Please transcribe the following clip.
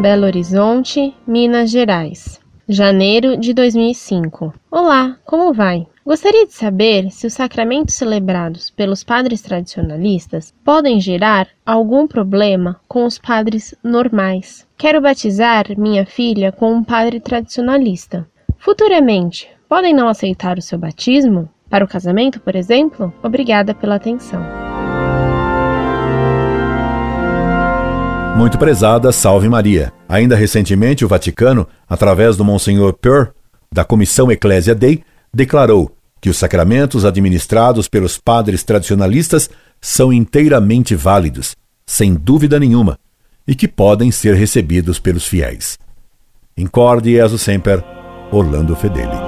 Belo Horizonte, Minas Gerais. Janeiro de 2005. Olá, como vai? Gostaria de saber se os sacramentos celebrados pelos padres tradicionalistas podem gerar algum problema com os padres normais. Quero batizar minha filha com um padre tradicionalista. Futuramente, podem não aceitar o seu batismo? Para o casamento, por exemplo? Obrigada pela atenção. Muito prezada, salve Maria. Ainda recentemente, o Vaticano, através do Monsenhor Pur, da Comissão Ecclesia Dei, declarou que os sacramentos administrados pelos padres tradicionalistas são inteiramente válidos, sem dúvida nenhuma, e que podem ser recebidos pelos fiéis. Incorde Jesus Semper, Orlando Fedeli.